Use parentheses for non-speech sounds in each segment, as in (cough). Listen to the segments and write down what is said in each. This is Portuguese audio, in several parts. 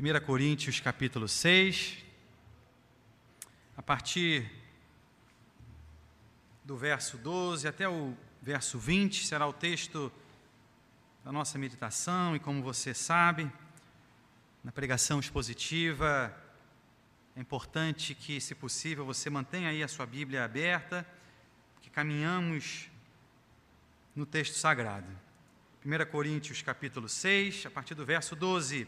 1 Coríntios capítulo 6, a partir do verso 12 até o verso 20, será o texto da nossa meditação, e como você sabe, na pregação expositiva, é importante que, se possível, você mantenha aí a sua Bíblia aberta, que caminhamos no texto sagrado. 1 Coríntios capítulo 6, a partir do verso 12.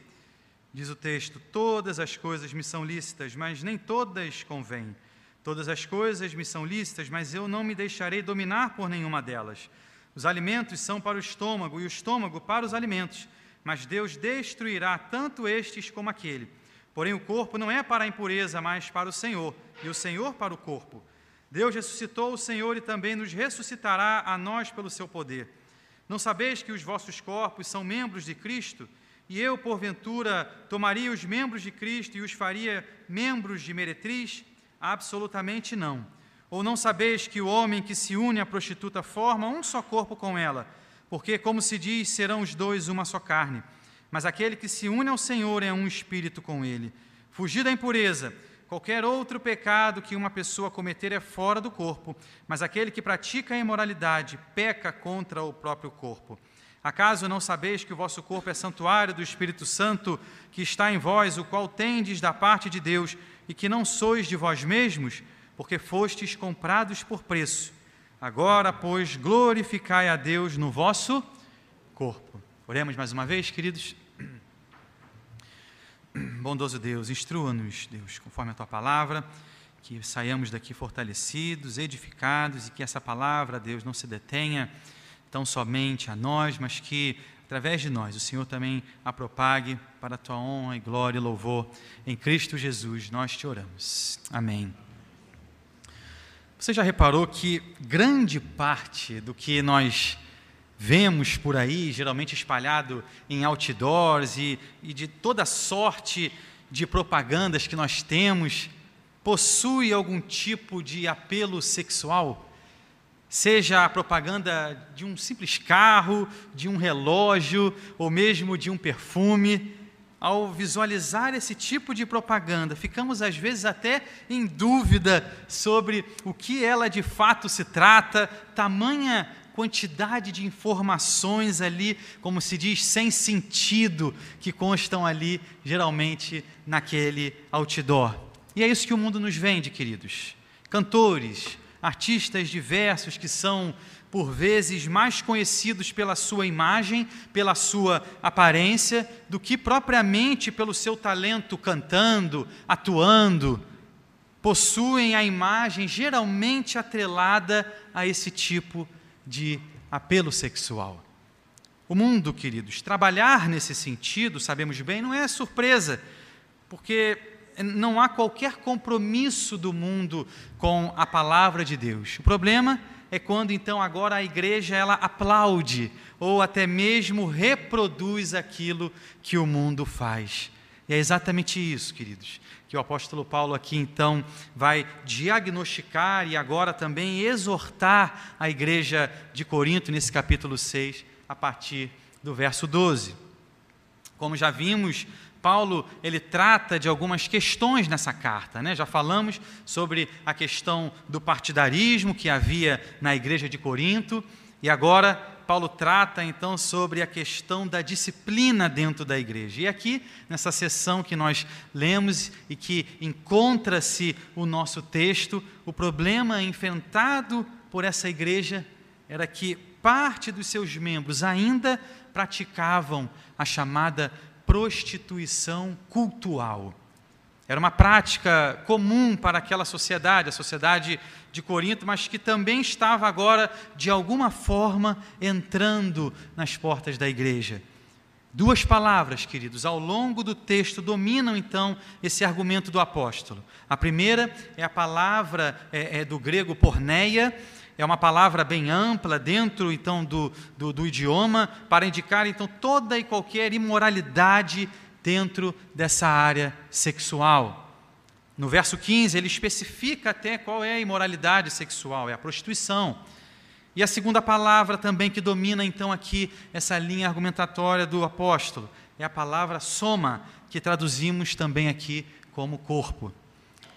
Diz o texto: Todas as coisas me são lícitas, mas nem todas convêm. Todas as coisas me são lícitas, mas eu não me deixarei dominar por nenhuma delas. Os alimentos são para o estômago e o estômago para os alimentos, mas Deus destruirá tanto estes como aquele. Porém, o corpo não é para a impureza, mas para o Senhor, e o Senhor para o corpo. Deus ressuscitou o Senhor e também nos ressuscitará a nós pelo seu poder. Não sabeis que os vossos corpos são membros de Cristo? E eu, porventura, tomaria os membros de Cristo e os faria membros de meretriz? Absolutamente não. Ou não sabeis que o homem que se une à prostituta forma um só corpo com ela? Porque, como se diz, serão os dois uma só carne. Mas aquele que se une ao Senhor é um espírito com ele. Fugir da impureza. Qualquer outro pecado que uma pessoa cometer é fora do corpo, mas aquele que pratica a imoralidade peca contra o próprio corpo. Acaso não sabeis que o vosso corpo é santuário do Espírito Santo que está em vós, o qual tendes da parte de Deus, e que não sois de vós mesmos, porque fostes comprados por preço? Agora, pois, glorificai a Deus no vosso corpo. Oremos mais uma vez, queridos. (clears throat) Bondoso Deus, instrua-nos, Deus, conforme a tua palavra, que saiamos daqui fortalecidos, edificados e que essa palavra, Deus, não se detenha tão somente a nós, mas que através de nós o Senhor também a propague para a tua honra e glória e louvor em Cristo Jesus. Nós te oramos. Amém. Você já reparou que grande parte do que nós vemos por aí, geralmente espalhado em outdoors e, e de toda sorte de propagandas que nós temos, possui algum tipo de apelo sexual? Seja a propaganda de um simples carro, de um relógio ou mesmo de um perfume. Ao visualizar esse tipo de propaganda, ficamos às vezes até em dúvida sobre o que ela de fato se trata, tamanha quantidade de informações ali, como se diz, sem sentido, que constam ali, geralmente, naquele outdoor. E é isso que o mundo nos vende, queridos. Cantores, artistas diversos que são, por vezes, mais conhecidos pela sua imagem, pela sua aparência, do que propriamente pelo seu talento cantando, atuando. Possuem a imagem geralmente atrelada a esse tipo de apelo sexual. O mundo, queridos, trabalhar nesse sentido, sabemos bem, não é surpresa, porque não há qualquer compromisso do mundo com a palavra de Deus. O problema é quando então agora a igreja ela aplaude ou até mesmo reproduz aquilo que o mundo faz. E é exatamente isso, queridos, que o apóstolo Paulo aqui então vai diagnosticar e agora também exortar a igreja de Corinto nesse capítulo 6, a partir do verso 12. Como já vimos Paulo ele trata de algumas questões nessa carta. Né? Já falamos sobre a questão do partidarismo que havia na igreja de Corinto, e agora Paulo trata então sobre a questão da disciplina dentro da igreja. E aqui, nessa sessão que nós lemos e que encontra-se o nosso texto, o problema enfrentado por essa igreja era que parte dos seus membros ainda praticavam a chamada prostituição cultural. Era uma prática comum para aquela sociedade, a sociedade de Corinto, mas que também estava agora, de alguma forma, entrando nas portas da igreja. Duas palavras, queridos, ao longo do texto dominam então esse argumento do apóstolo. A primeira é a palavra é, é do grego porneia, é uma palavra bem ampla dentro então do, do, do idioma para indicar então toda e qualquer imoralidade dentro dessa área sexual. No verso 15, ele especifica até qual é a imoralidade sexual, é a prostituição. E a segunda palavra também que domina então aqui essa linha argumentatória do apóstolo é a palavra soma, que traduzimos também aqui como corpo.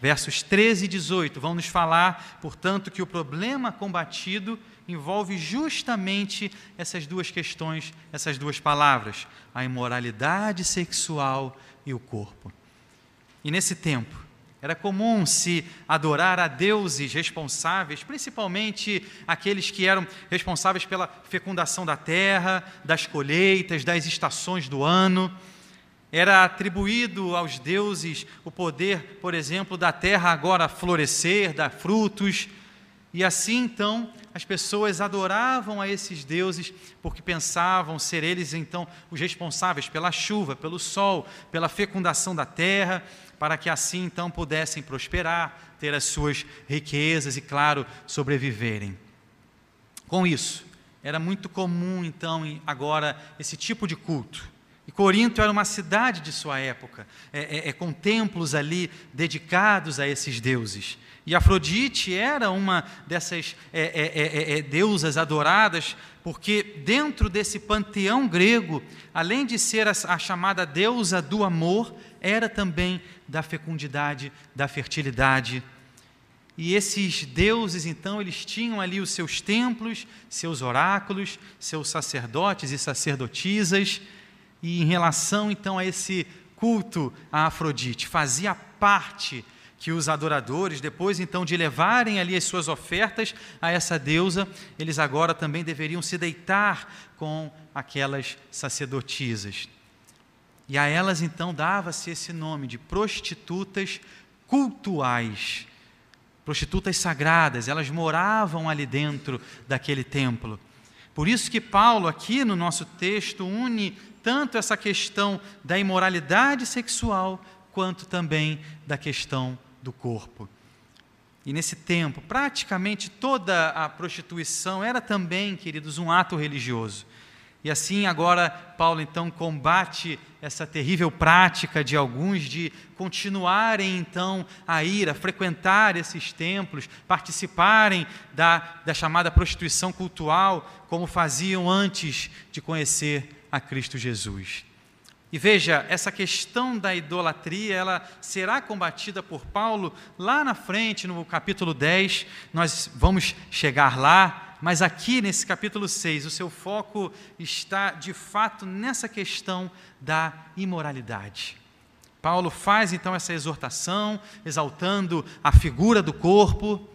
Versos 13 e 18 vão nos falar, portanto, que o problema combatido envolve justamente essas duas questões, essas duas palavras, a imoralidade sexual e o corpo. E nesse tempo, era comum se adorar a deuses responsáveis, principalmente aqueles que eram responsáveis pela fecundação da terra, das colheitas, das estações do ano. Era atribuído aos deuses o poder, por exemplo, da terra agora florescer, dar frutos. E assim, então, as pessoas adoravam a esses deuses porque pensavam ser eles, então, os responsáveis pela chuva, pelo sol, pela fecundação da terra, para que assim, então, pudessem prosperar, ter as suas riquezas e, claro, sobreviverem. Com isso, era muito comum, então, agora, esse tipo de culto. Corinto era uma cidade de sua época, é, é, é, com templos ali dedicados a esses deuses. E Afrodite era uma dessas é, é, é, é, deusas adoradas, porque dentro desse panteão grego, além de ser a, a chamada deusa do amor, era também da fecundidade, da fertilidade. E esses deuses, então, eles tinham ali os seus templos, seus oráculos, seus sacerdotes e sacerdotisas e em relação então a esse culto a Afrodite, fazia parte que os adoradores, depois então de levarem ali as suas ofertas a essa deusa, eles agora também deveriam se deitar com aquelas sacerdotisas. E a elas então dava-se esse nome de prostitutas cultuais, prostitutas sagradas, elas moravam ali dentro daquele templo. Por isso que Paulo, aqui no nosso texto, une tanto essa questão da imoralidade sexual, quanto também da questão do corpo. E nesse tempo, praticamente toda a prostituição era também, queridos, um ato religioso. E assim agora Paulo então combate essa terrível prática de alguns de continuarem então a ir, a frequentar esses templos, participarem da, da chamada prostituição cultural, como faziam antes de conhecer a Cristo Jesus. E veja, essa questão da idolatria, ela será combatida por Paulo lá na frente, no capítulo 10, nós vamos chegar lá, mas aqui nesse capítulo 6, o seu foco está de fato nessa questão da imoralidade. Paulo faz então essa exortação, exaltando a figura do corpo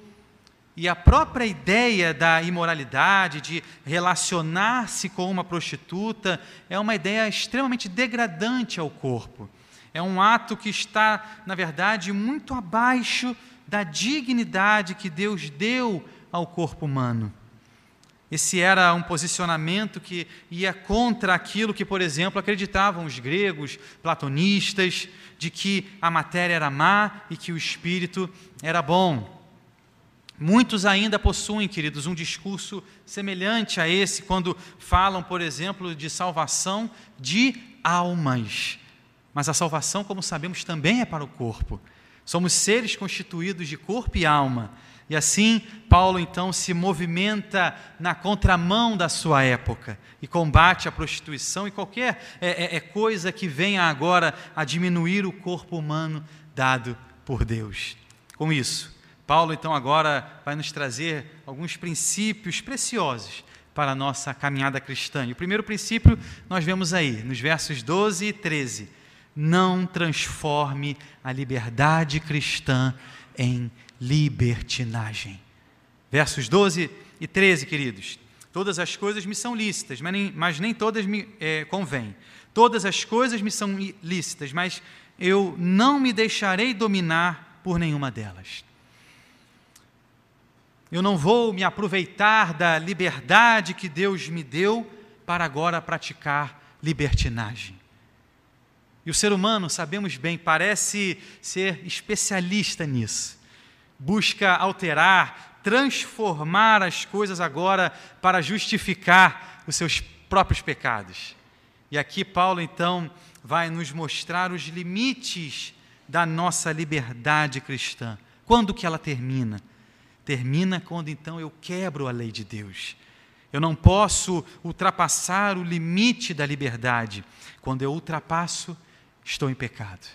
e a própria ideia da imoralidade, de relacionar-se com uma prostituta, é uma ideia extremamente degradante ao corpo. É um ato que está, na verdade, muito abaixo da dignidade que Deus deu ao corpo humano. Esse era um posicionamento que ia contra aquilo que, por exemplo, acreditavam os gregos platonistas, de que a matéria era má e que o espírito era bom. Muitos ainda possuem, queridos, um discurso semelhante a esse quando falam, por exemplo, de salvação de almas. Mas a salvação, como sabemos, também é para o corpo. Somos seres constituídos de corpo e alma. E assim, Paulo então se movimenta na contramão da sua época e combate a prostituição e qualquer é, é, é coisa que venha agora a diminuir o corpo humano dado por Deus. Com isso, Paulo então agora vai nos trazer alguns princípios preciosos para a nossa caminhada cristã. E o primeiro princípio nós vemos aí, nos versos 12 e 13. Não transforme a liberdade cristã em libertinagem. Versos 12 e 13, queridos. Todas as coisas me são lícitas, mas nem, mas nem todas me é, convêm. Todas as coisas me são lícitas, mas eu não me deixarei dominar por nenhuma delas. Eu não vou me aproveitar da liberdade que Deus me deu para agora praticar libertinagem. E o ser humano, sabemos bem, parece ser especialista nisso busca alterar, transformar as coisas agora para justificar os seus próprios pecados. E aqui Paulo então vai nos mostrar os limites da nossa liberdade cristã. Quando que ela termina? Termina quando então eu quebro a lei de Deus. Eu não posso ultrapassar o limite da liberdade. Quando eu ultrapasso, estou em pecado.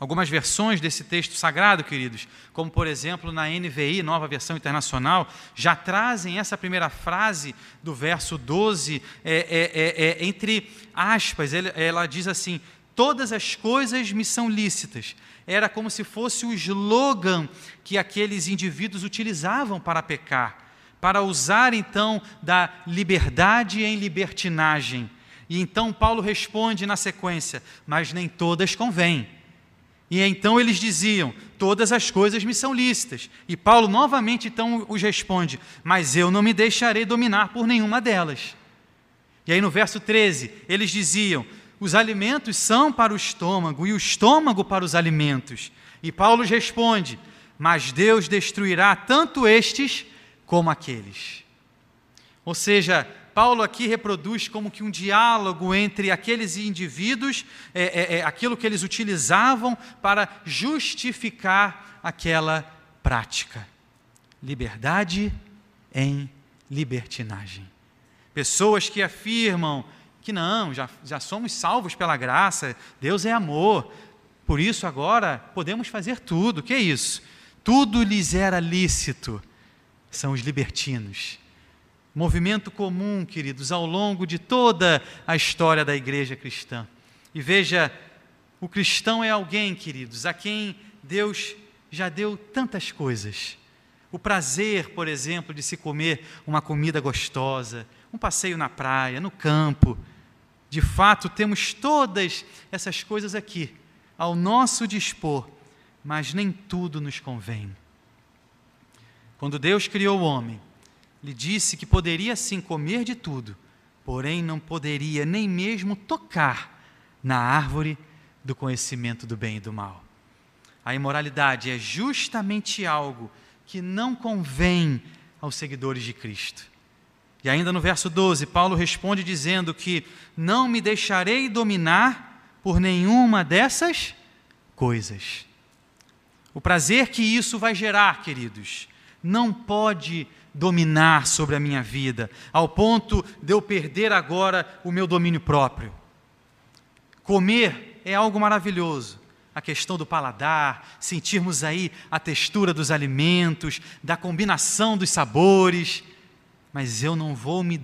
Algumas versões desse texto sagrado, queridos, como por exemplo na NVI, nova versão internacional, já trazem essa primeira frase do verso 12, é, é, é, é, entre aspas, ela diz assim: Todas as coisas me são lícitas. Era como se fosse o slogan que aqueles indivíduos utilizavam para pecar, para usar então da liberdade em libertinagem. E então Paulo responde na sequência: Mas nem todas convêm. E então eles diziam: Todas as coisas me são lícitas. E Paulo novamente então os responde: Mas eu não me deixarei dominar por nenhuma delas. E aí no verso 13, eles diziam: Os alimentos são para o estômago e o estômago para os alimentos. E Paulo responde: Mas Deus destruirá tanto estes como aqueles. Ou seja, Paulo aqui reproduz como que um diálogo entre aqueles indivíduos, é, é, é, aquilo que eles utilizavam para justificar aquela prática. Liberdade em libertinagem. Pessoas que afirmam que não, já, já somos salvos pela graça, Deus é amor, por isso agora podemos fazer tudo. Que é isso? Tudo lhes era lícito. São os libertinos movimento comum, queridos, ao longo de toda a história da igreja cristã. E veja, o cristão é alguém, queridos, a quem Deus já deu tantas coisas. O prazer, por exemplo, de se comer uma comida gostosa, um passeio na praia, no campo. De fato, temos todas essas coisas aqui, ao nosso dispor, mas nem tudo nos convém. Quando Deus criou o homem, lhe disse que poderia sim comer de tudo, porém não poderia nem mesmo tocar na árvore do conhecimento do bem e do mal. A imoralidade é justamente algo que não convém aos seguidores de Cristo. E ainda no verso 12, Paulo responde dizendo que não me deixarei dominar por nenhuma dessas coisas. O prazer que isso vai gerar, queridos, não pode dominar sobre a minha vida, ao ponto de eu perder agora o meu domínio próprio. Comer é algo maravilhoso. A questão do paladar, sentirmos aí a textura dos alimentos, da combinação dos sabores, mas eu não vou me,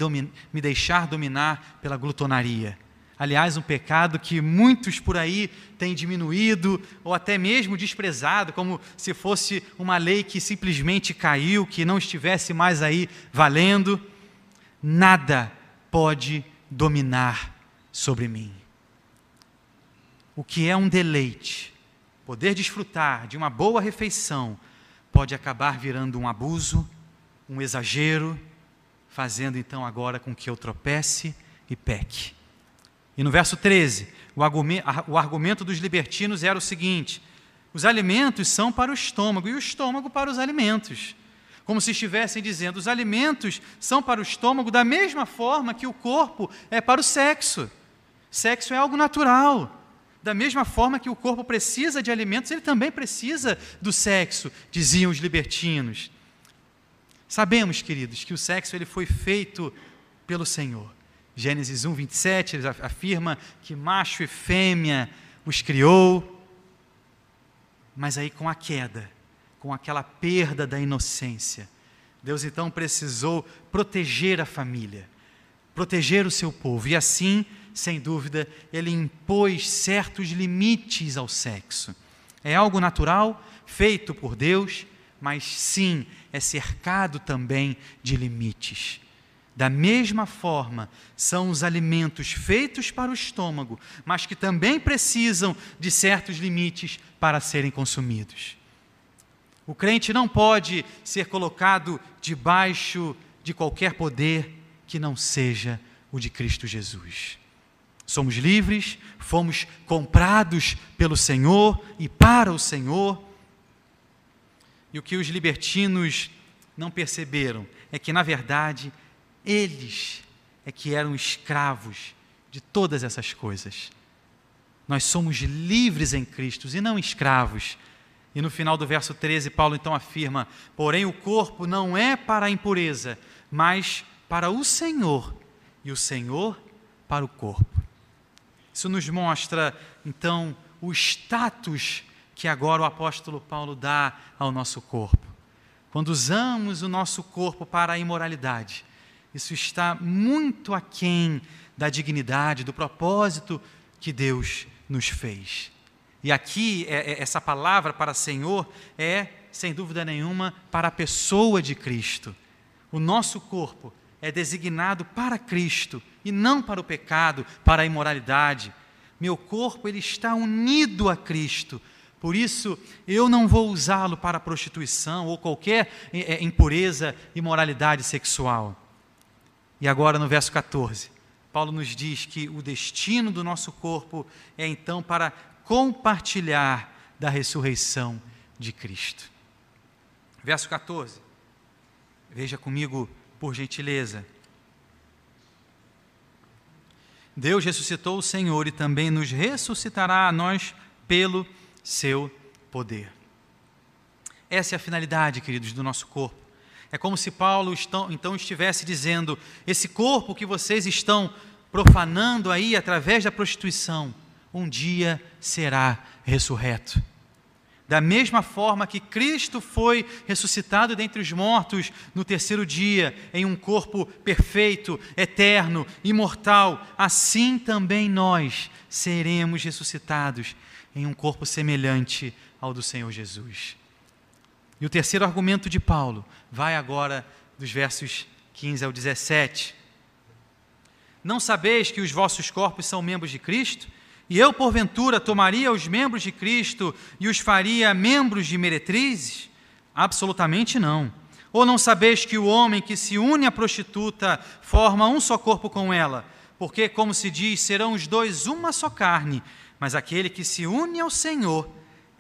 me deixar dominar pela glutonaria Aliás, um pecado que muitos por aí têm diminuído ou até mesmo desprezado, como se fosse uma lei que simplesmente caiu, que não estivesse mais aí valendo. Nada pode dominar sobre mim. O que é um deleite, poder desfrutar de uma boa refeição, pode acabar virando um abuso, um exagero, fazendo então agora com que eu tropece e peque. E no verso 13, o argumento, dos libertinos era o seguinte: os alimentos são para o estômago e o estômago para os alimentos. Como se estivessem dizendo, os alimentos são para o estômago da mesma forma que o corpo é para o sexo. Sexo é algo natural. Da mesma forma que o corpo precisa de alimentos, ele também precisa do sexo, diziam os libertinos. Sabemos, queridos, que o sexo ele foi feito pelo Senhor. Gênesis 1, 27, ele afirma que macho e fêmea os criou, mas aí com a queda, com aquela perda da inocência, Deus então precisou proteger a família, proteger o seu povo, e assim, sem dúvida, ele impôs certos limites ao sexo. É algo natural, feito por Deus, mas sim é cercado também de limites. Da mesma forma, são os alimentos feitos para o estômago, mas que também precisam de certos limites para serem consumidos. O crente não pode ser colocado debaixo de qualquer poder que não seja o de Cristo Jesus. Somos livres, fomos comprados pelo Senhor e para o Senhor. E o que os libertinos não perceberam é que, na verdade, eles é que eram escravos de todas essas coisas. Nós somos livres em Cristo e não escravos. E no final do verso 13, Paulo então afirma: Porém, o corpo não é para a impureza, mas para o Senhor e o Senhor para o corpo. Isso nos mostra, então, o status que agora o apóstolo Paulo dá ao nosso corpo. Quando usamos o nosso corpo para a imoralidade, isso está muito aquém da dignidade, do propósito que Deus nos fez. E aqui, é, é, essa palavra para Senhor é, sem dúvida nenhuma, para a pessoa de Cristo. O nosso corpo é designado para Cristo e não para o pecado, para a imoralidade. Meu corpo ele está unido a Cristo. Por isso, eu não vou usá-lo para prostituição ou qualquer é, é, impureza, imoralidade sexual. E agora no verso 14, Paulo nos diz que o destino do nosso corpo é então para compartilhar da ressurreição de Cristo. Verso 14. Veja comigo, por gentileza. Deus ressuscitou o Senhor e também nos ressuscitará a nós pelo seu poder. Essa é a finalidade, queridos, do nosso corpo. É como se Paulo então estivesse dizendo: esse corpo que vocês estão profanando aí através da prostituição, um dia será ressurreto. Da mesma forma que Cristo foi ressuscitado dentre os mortos no terceiro dia, em um corpo perfeito, eterno, imortal, assim também nós seremos ressuscitados em um corpo semelhante ao do Senhor Jesus. E o terceiro argumento de Paulo vai agora dos versos 15 ao 17. Não sabeis que os vossos corpos são membros de Cristo? E eu, porventura, tomaria os membros de Cristo e os faria membros de meretrizes? Absolutamente não. Ou não sabeis que o homem que se une à prostituta forma um só corpo com ela? Porque, como se diz, serão os dois uma só carne, mas aquele que se une ao Senhor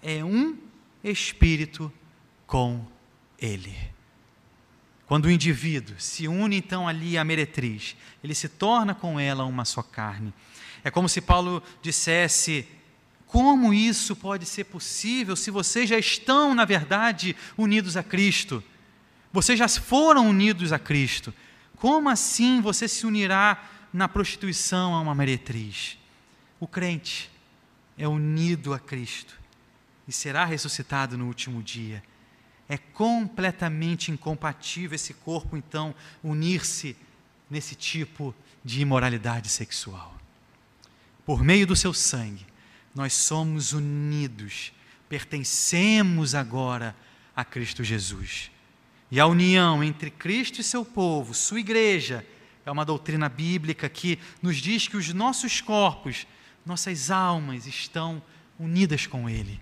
é um espírito com ele. Quando o indivíduo se une então ali à meretriz, ele se torna com ela uma só carne. É como se Paulo dissesse: como isso pode ser possível se vocês já estão, na verdade, unidos a Cristo? Vocês já foram unidos a Cristo. Como assim você se unirá na prostituição a uma meretriz? O crente é unido a Cristo e será ressuscitado no último dia. É completamente incompatível esse corpo, então, unir-se nesse tipo de imoralidade sexual por meio do seu sangue, nós somos unidos, pertencemos agora a Cristo Jesus. E a união entre Cristo e seu povo, sua igreja, é uma doutrina bíblica que nos diz que os nossos corpos, nossas almas estão unidas com Ele.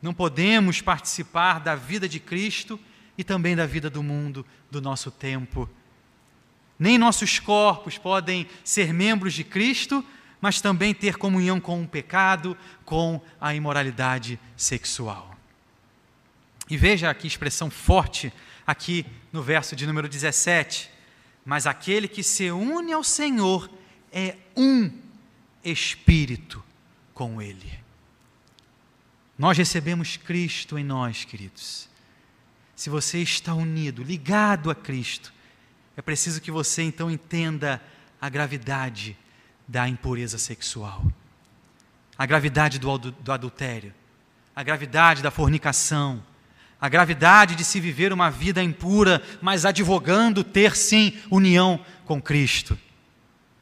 Não podemos participar da vida de Cristo e também da vida do mundo, do nosso tempo. Nem nossos corpos podem ser membros de Cristo, mas também ter comunhão com o pecado, com a imoralidade sexual. E veja que expressão forte aqui no verso de número 17. Mas aquele que se une ao Senhor é um espírito com Ele. Nós recebemos Cristo em nós, queridos. Se você está unido, ligado a Cristo, é preciso que você então entenda a gravidade da impureza sexual, a gravidade do, do adultério, a gravidade da fornicação, a gravidade de se viver uma vida impura, mas advogando ter sim união com Cristo,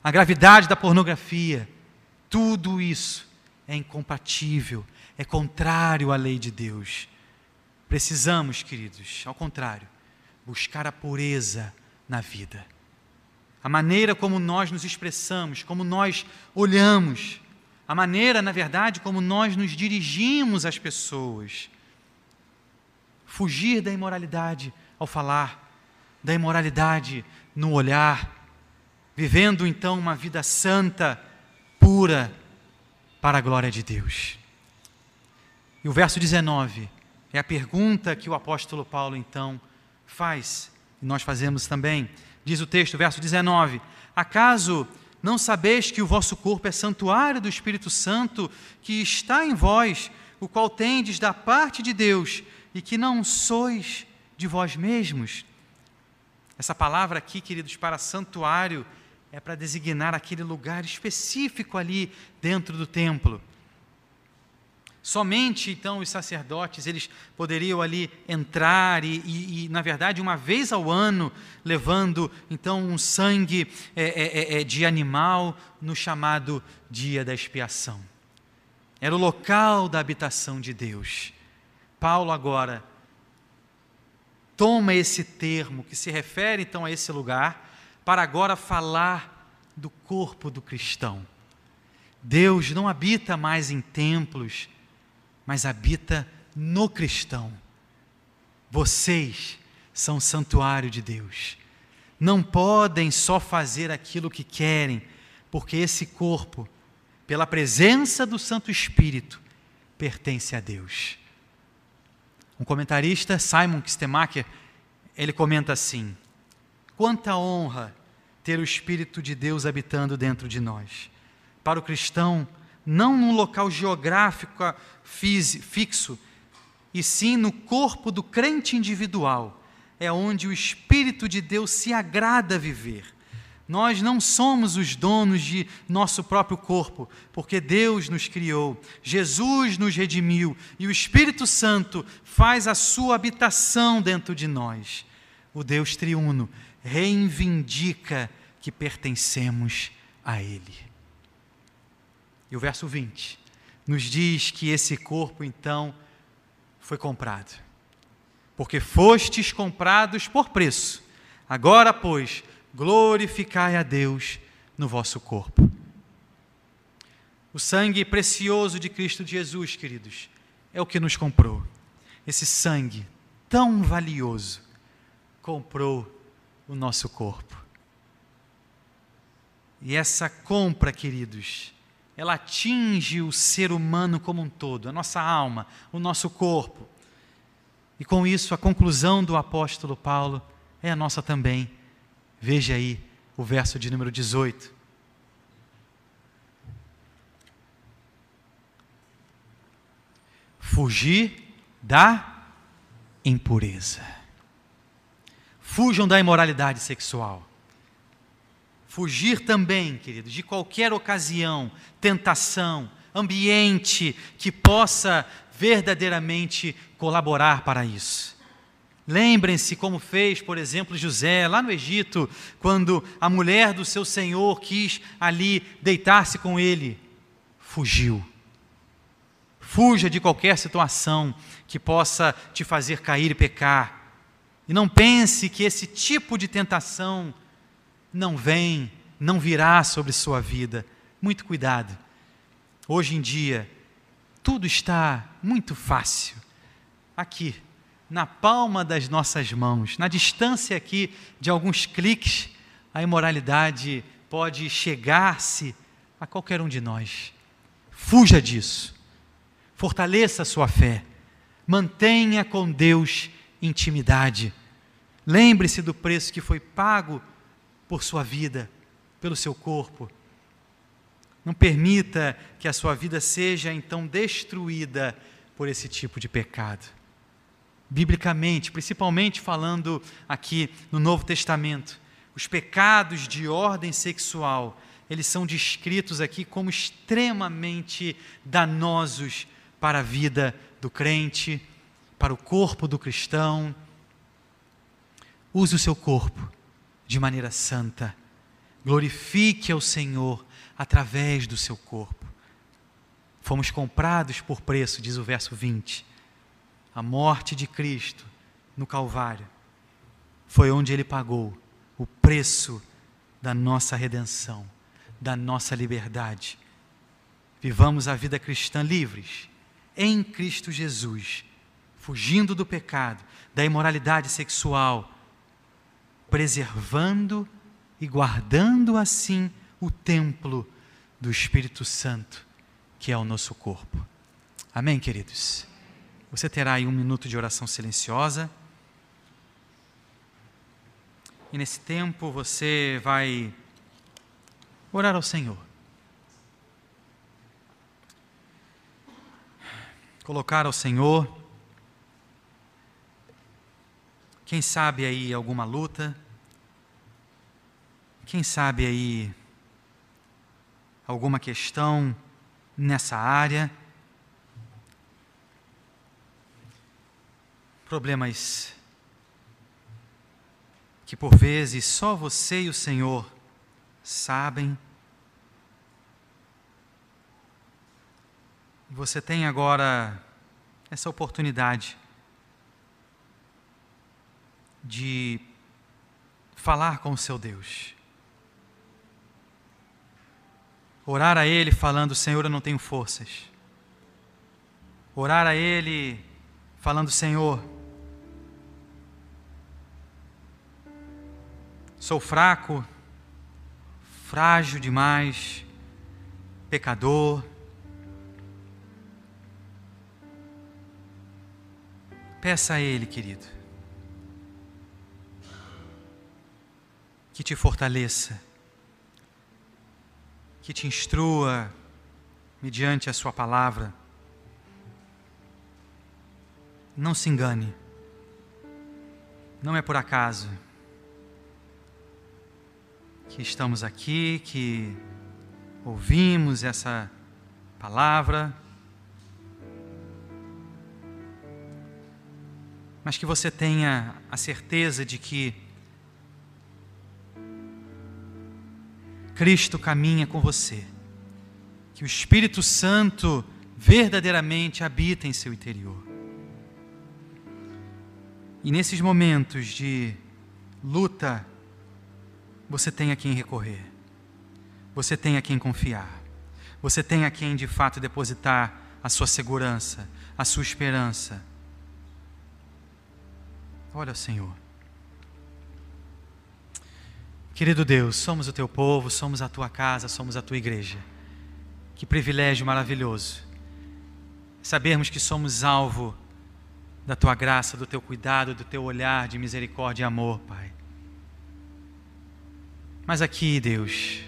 a gravidade da pornografia, tudo isso é incompatível, é contrário à lei de Deus. Precisamos, queridos, ao contrário, buscar a pureza na vida a maneira como nós nos expressamos, como nós olhamos, a maneira, na verdade, como nós nos dirigimos às pessoas. Fugir da imoralidade ao falar, da imoralidade no olhar, vivendo então uma vida santa, pura, para a glória de Deus. E o verso 19 é a pergunta que o apóstolo Paulo então faz, e nós fazemos também. Diz o texto, verso 19: Acaso não sabeis que o vosso corpo é santuário do Espírito Santo que está em vós, o qual tendes da parte de Deus, e que não sois de vós mesmos? Essa palavra aqui, queridos, para santuário, é para designar aquele lugar específico ali dentro do templo. Somente então os sacerdotes eles poderiam ali entrar e, e, e, na verdade uma vez ao ano levando então um sangue é, é, é, é, de animal no chamado dia da expiação. Era o local da habitação de Deus. Paulo agora toma esse termo que se refere então a esse lugar para agora falar do corpo do cristão. Deus não habita mais em templos mas habita no cristão. Vocês são santuário de Deus. Não podem só fazer aquilo que querem, porque esse corpo, pela presença do Santo Espírito, pertence a Deus. Um comentarista, Simon Kistemacher, ele comenta assim: Quanta honra ter o Espírito de Deus habitando dentro de nós. Para o cristão, não num local geográfico fixo, e sim no corpo do crente individual, é onde o Espírito de Deus se agrada viver. Nós não somos os donos de nosso próprio corpo, porque Deus nos criou, Jesus nos redimiu e o Espírito Santo faz a sua habitação dentro de nós. O Deus triuno reivindica que pertencemos a Ele. E o verso 20 nos diz que esse corpo então foi comprado. Porque fostes comprados por preço. Agora, pois, glorificai a Deus no vosso corpo. O sangue precioso de Cristo Jesus, queridos, é o que nos comprou. Esse sangue tão valioso comprou o nosso corpo. E essa compra, queridos, ela atinge o ser humano como um todo, a nossa alma, o nosso corpo. E com isso, a conclusão do apóstolo Paulo é a nossa também. Veja aí o verso de número 18. Fugir da impureza. Fujam da imoralidade sexual. Fugir também, queridos, de qualquer ocasião, tentação, ambiente que possa verdadeiramente colaborar para isso. Lembrem-se como fez, por exemplo, José lá no Egito, quando a mulher do seu senhor quis ali deitar-se com ele, fugiu. Fuja de qualquer situação que possa te fazer cair e pecar. E não pense que esse tipo de tentação não vem, não virá sobre sua vida. Muito cuidado. Hoje em dia, tudo está muito fácil. Aqui, na palma das nossas mãos, na distância aqui de alguns cliques, a imoralidade pode chegar-se a qualquer um de nós. Fuja disso. Fortaleça a sua fé. Mantenha com Deus intimidade. Lembre-se do preço que foi pago por sua vida, pelo seu corpo. Não permita que a sua vida seja então destruída por esse tipo de pecado. Biblicamente, principalmente falando aqui no Novo Testamento, os pecados de ordem sexual, eles são descritos aqui como extremamente danosos para a vida do crente, para o corpo do cristão. Use o seu corpo de maneira santa. Glorifique ao Senhor através do seu corpo. Fomos comprados por preço, diz o verso 20. A morte de Cristo no Calvário foi onde ele pagou o preço da nossa redenção, da nossa liberdade. Vivamos a vida cristã livres, em Cristo Jesus, fugindo do pecado, da imoralidade sexual preservando e guardando assim o templo do Espírito Santo, que é o nosso corpo. Amém, queridos? Você terá aí um minuto de oração silenciosa. E nesse tempo você vai orar ao Senhor. Colocar ao Senhor, quem sabe aí alguma luta, Quem sabe aí alguma questão nessa área? Problemas que por vezes só você e o Senhor sabem. Você tem agora essa oportunidade de falar com o seu Deus. Orar a Ele falando: Senhor, eu não tenho forças. Orar a Ele falando: Senhor, sou fraco, frágil demais, pecador. Peça a Ele, querido, que te fortaleça, que te instrua mediante a Sua palavra. Não se engane, não é por acaso que estamos aqui, que ouvimos essa palavra, mas que você tenha a certeza de que Cristo caminha com você, que o Espírito Santo verdadeiramente habita em seu interior. E nesses momentos de luta, você tem a quem recorrer, você tem a quem confiar, você tem a quem de fato depositar a sua segurança, a sua esperança. Olha, Senhor. Querido Deus, somos o teu povo, somos a tua casa, somos a tua igreja. Que privilégio maravilhoso sabermos que somos alvo da tua graça, do teu cuidado, do teu olhar de misericórdia e amor, Pai. Mas aqui, Deus,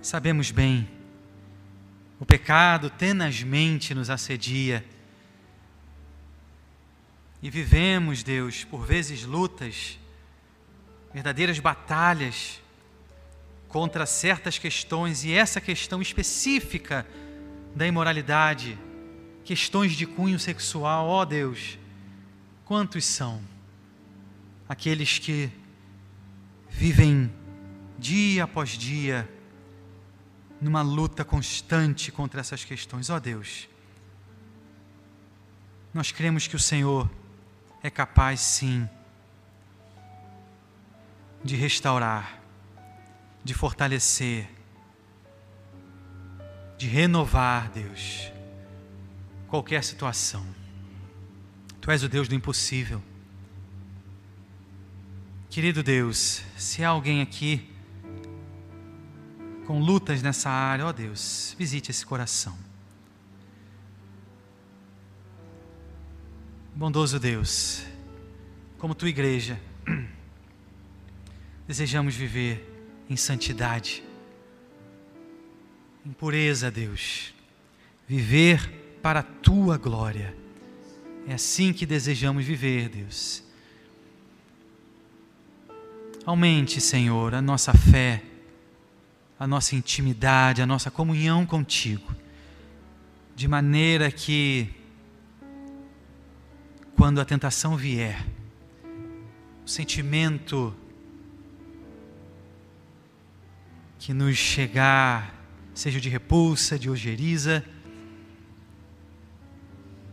sabemos bem, o pecado tenazmente nos assedia. E vivemos, Deus, por vezes lutas, verdadeiras batalhas contra certas questões, e essa questão específica da imoralidade, questões de cunho sexual, ó oh Deus, quantos são aqueles que vivem dia após dia, numa luta constante contra essas questões. Ó oh Deus, nós cremos que o Senhor é capaz, sim, de restaurar, de fortalecer, de renovar, Deus, qualquer situação. Tu és o Deus do impossível. Querido Deus, se há alguém aqui com lutas nessa área, ó Deus, visite esse coração. Bondoso Deus, como tua igreja, desejamos viver em santidade, em pureza, Deus, viver para a tua glória. É assim que desejamos viver, Deus. Aumente, Senhor, a nossa fé a nossa intimidade, a nossa comunhão contigo, de maneira que, quando a tentação vier, o sentimento que nos chegar, seja de repulsa, de ojeriza,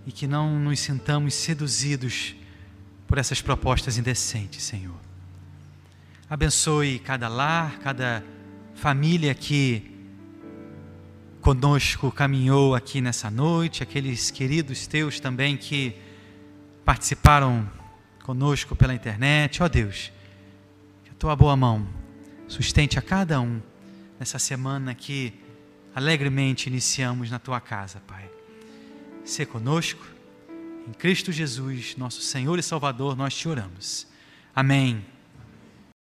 e que não nos sintamos seduzidos por essas propostas indecentes, Senhor. Abençoe cada lar, cada família que conosco caminhou aqui nessa noite, aqueles queridos teus também que participaram conosco pela internet. Ó oh Deus, que a tua boa mão sustente a cada um nessa semana que alegremente iniciamos na tua casa, Pai. Se conosco, em Cristo Jesus, nosso Senhor e Salvador, nós te oramos. Amém.